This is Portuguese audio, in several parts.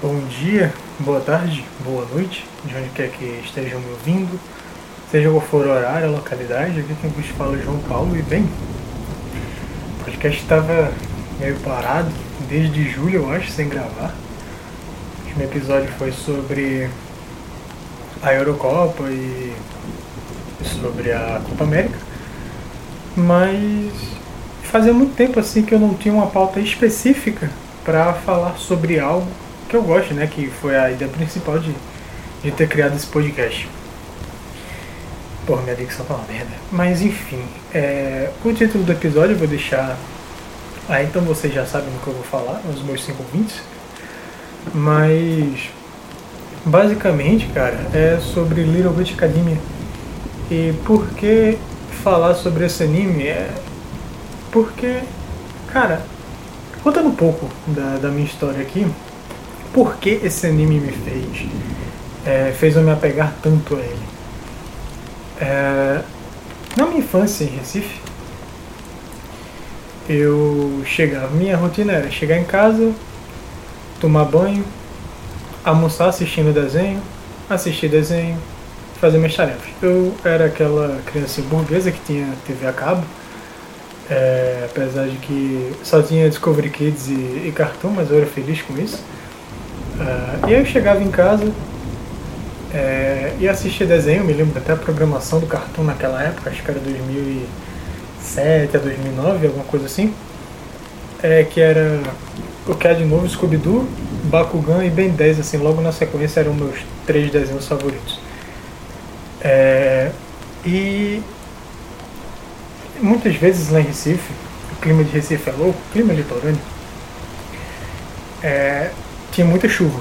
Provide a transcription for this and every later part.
Bom dia, boa tarde, boa noite, de onde quer que estejam me ouvindo, seja qual for o horário, a localidade, aqui quem vos fala é João Paulo e bem, o podcast estava meio parado desde julho, eu acho, sem gravar. O último episódio foi sobre a Eurocopa e sobre a Copa América, mas fazia muito tempo assim que eu não tinha uma pauta específica para falar sobre algo que eu gosto, né? Que foi a ideia principal de, de ter criado esse podcast. Porra, minha dicção tá uma merda. Mas enfim, é, o título do episódio eu vou deixar. Ah, então vocês já sabem do que eu vou falar, os meus cinco ouvintes. Mas basicamente, cara, é sobre Little Witch Academia. E por que falar sobre esse anime? É porque, cara, contando um pouco da, da minha história aqui, por que esse anime me fez, é, fez eu me apegar tanto a ele. É, na minha infância em Recife, eu chegava, minha rotina era chegar em casa, tomar banho, almoçar assistindo desenho, assistir desenho, fazer minhas tarefas. Eu era aquela criança burguesa que tinha TV a cabo, é, apesar de que só tinha Discovery Kids e, e Cartoon, mas eu era feliz com isso. Uh, e aí eu chegava em casa é, e assistia desenho, me lembro até a programação do Cartoon naquela época, acho que era 2007 a 2009, alguma coisa assim, é, que era o que é de novo, Scooby-Doo, Bakugan e Ben 10, assim, logo na sequência eram meus três desenhos favoritos. É, e muitas vezes lá em Recife, o clima de Recife é louco, clima litorâneo, é, tinha muita chuva.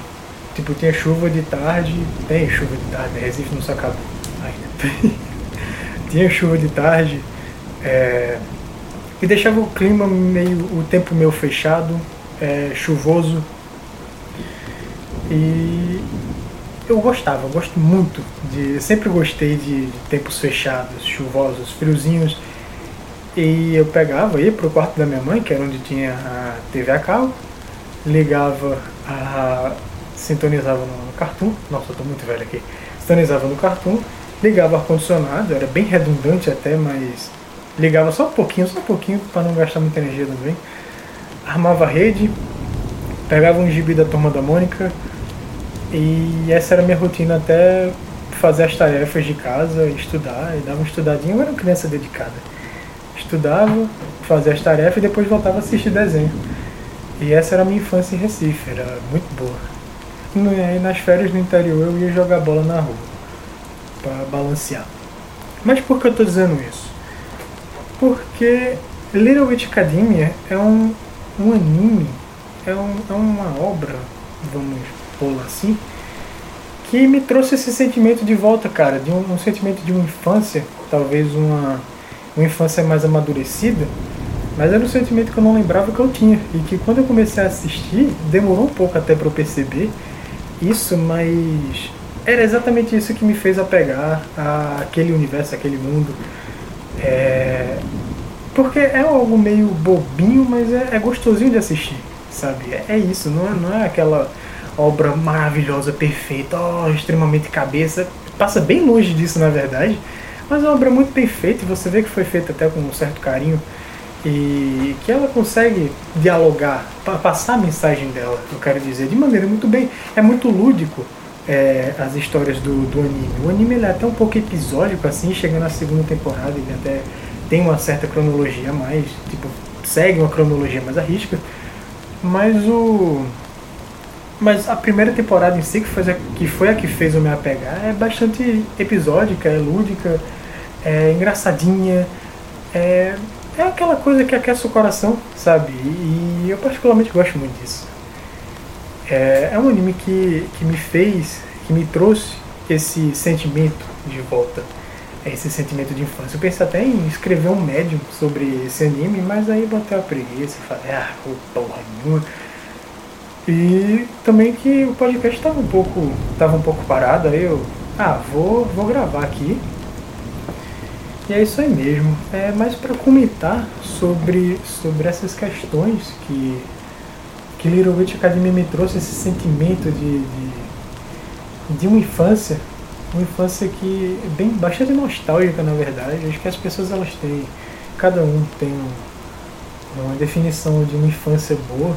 Tipo, tinha chuva de tarde, tem chuva de tarde, né? Recife não se acabou ainda. tinha chuva de tarde, é, e deixava o clima meio, o tempo meio fechado, é, chuvoso. E eu gostava, eu gosto muito de. Sempre gostei de, de tempos fechados, chuvosos, friozinhos. E eu pegava, ia pro quarto da minha mãe, que era onde tinha a TV a cabo, ligava a, sintonizava no Cartoon, nossa, eu tô muito velho aqui, sintonizava no Cartoon, ligava o ar-condicionado, era bem redundante até, mas ligava só um pouquinho, só um pouquinho, para não gastar muita energia também, armava a rede, pegava um gibi da Turma da Mônica, e essa era a minha rotina até fazer as tarefas de casa, estudar, e dava uma estudadinha, eu era uma criança dedicada. Estudava, fazia as tarefas e depois voltava a assistir desenho. E essa era a minha infância em Recife, era muito boa. E nas férias no interior eu ia jogar bola na rua, para balancear. Mas por que eu estou dizendo isso? Porque Little Witch Academia é um, um anime, é, um, é uma obra, vamos pôr assim, que me trouxe esse sentimento de volta, cara, de um, um sentimento de uma infância, talvez uma, uma infância mais amadurecida, mas era um sentimento que eu não lembrava que eu tinha. E que quando eu comecei a assistir, demorou um pouco até para eu perceber isso, mas era exatamente isso que me fez apegar àquele universo, aquele mundo. É... Porque é algo meio bobinho, mas é, é gostosinho de assistir, sabe? É, é isso, não é, não é aquela obra maravilhosa, perfeita, oh, extremamente cabeça. Passa bem longe disso, na verdade. Mas é uma obra muito bem feita e você vê que foi feita até com um certo carinho e que ela consegue dialogar, passar a mensagem dela, eu quero dizer, de maneira muito bem. É muito lúdico é, as histórias do, do anime. O anime ele é até um pouco episódico, assim, chegando na segunda temporada, ele até tem uma certa cronologia mais, tipo, segue uma cronologia mais arrisca. Mas o. Mas a primeira temporada em si, que foi a que, foi a que fez eu me apegar, é bastante episódica, é lúdica, é engraçadinha, é é aquela coisa que aquece o coração, sabe? E eu particularmente gosto muito disso. É, é um anime que, que me fez, que me trouxe esse sentimento de volta, esse sentimento de infância. Eu pensei até em escrever um médium sobre esse anime, mas aí bateu a preguiça e falei, ah, porra nenhuma. E também que o podcast estava um pouco, tava um pouco parado, aí eu, ah, vou, vou gravar aqui e é isso aí mesmo. É mais para comentar sobre, sobre essas questões que que Little Witch Academy me trouxe esse sentimento de, de, de uma infância, uma infância que é bem bastante nostálgica na verdade. Acho que as pessoas elas têm, cada um tem um, uma definição de uma infância boa.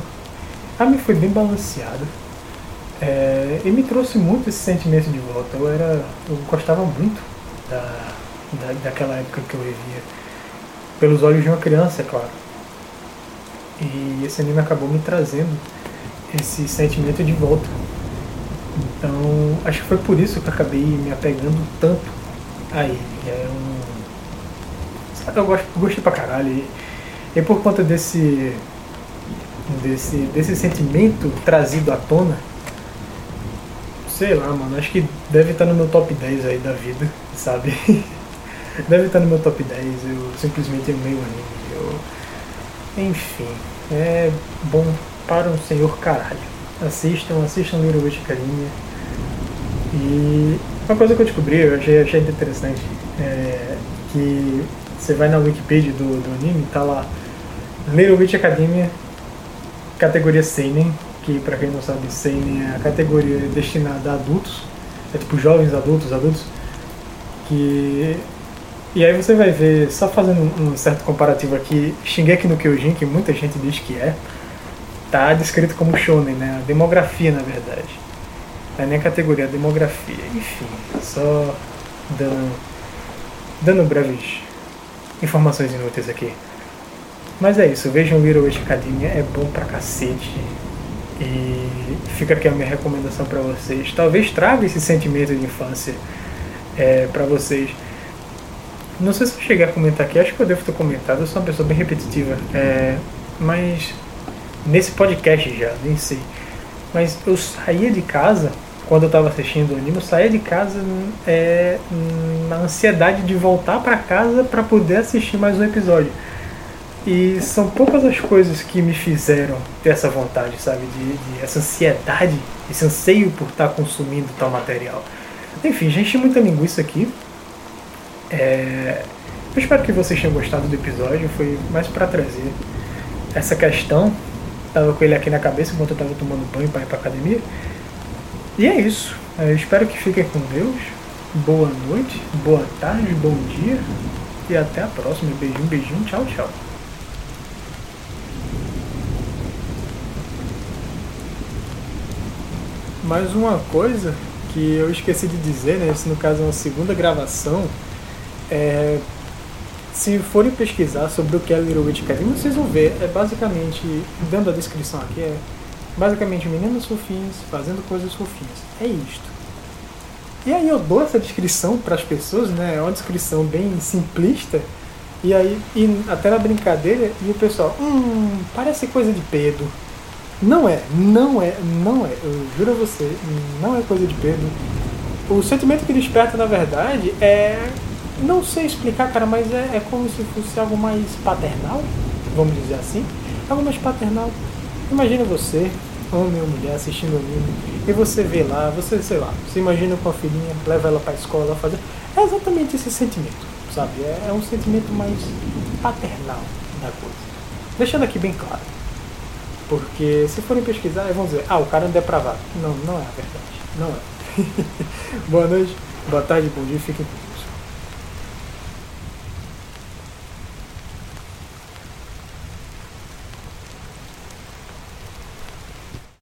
A mim foi bem balanceada. É, e me trouxe muito esse sentimento de volta. Eu era, eu gostava muito da, da, daquela época que eu vivia, pelos olhos de uma criança, é claro. E esse anime acabou me trazendo esse sentimento de volta. Então, acho que foi por isso que eu acabei me apegando tanto a ele. É um. Eu gosto, gostei pra caralho. E, e por conta desse, desse, desse sentimento trazido à tona, sei lá, mano, acho que deve estar no meu top 10 aí da vida, sabe? deve estar no meu top 10. Eu simplesmente amei o anime. Eu enfim, é bom para um senhor caralho. Assistam, assistam Little Witch Academia. E uma coisa que eu descobri, eu achei, achei interessante, é que você vai na Wikipedia do, do anime, tá lá Little Witch Academia, categoria Seinen, que para quem não sabe, Seinen é a categoria destinada a adultos, é tipo jovens adultos, adultos, que e aí você vai ver, só fazendo um certo comparativo aqui, Shingeki no Kyojin, que muita gente diz que é, tá descrito como shonen, né? A demografia, na verdade. Não é nem a categoria, a demografia. Enfim, só dando, dando breves informações inúteis aqui. Mas é isso, vejam Little Witch Academia, é bom pra cacete. E fica aqui a minha recomendação para vocês. Talvez traga esse sentimento de infância é, para vocês. Não sei se eu cheguei a comentar aqui, acho que eu devo ter comentado, eu sou uma pessoa bem repetitiva. É, mas nesse podcast já, nem sei. Mas eu saía de casa, quando eu estava assistindo o anime, eu saía de casa é, na ansiedade de voltar para casa para poder assistir mais um episódio. E são poucas as coisas que me fizeram ter essa vontade, sabe? De, de essa ansiedade, esse anseio por estar consumindo tal material. Enfim, gente, muita linguiça aqui. É, eu espero que vocês tenham gostado do episódio. Foi mais para trazer essa questão. Tava com ele aqui na cabeça enquanto eu tava tomando banho para ir para academia. E é isso. Eu espero que fiquem com Deus. Boa noite, boa tarde, bom dia e até a próxima. Beijinho, beijinho, tchau, tchau. Mais uma coisa que eu esqueci de dizer, né? Isso no caso é uma segunda gravação é, se forem pesquisar sobre o que é Little Witch Academy, vocês vão ver, é basicamente, dando a descrição aqui, é basicamente meninas fofinhas fazendo coisas fofinhas. É isto. E aí eu dou essa descrição para as pessoas, né? É uma descrição bem simplista. E aí, e até na brincadeira, e o pessoal, hum, parece coisa de Pedro. Não é, não é, não é. Eu juro a você, não é coisa de Pedro. O sentimento que desperta, na verdade, é não sei explicar, cara, mas é, é como se fosse algo mais paternal, vamos dizer assim. Algo mais paternal. Imagina você, homem ou mulher, assistindo anime, e você vê lá, você, sei lá, se imagina com a filhinha, leva ela pra escola, fazer. É exatamente esse sentimento, sabe? É, é um sentimento mais paternal da coisa. Deixando aqui bem claro. Porque se forem pesquisar, vão dizer, ah, o cara é um depravado. Não, não é a verdade. Não é. boa noite, boa tarde, bom dia, fiquem com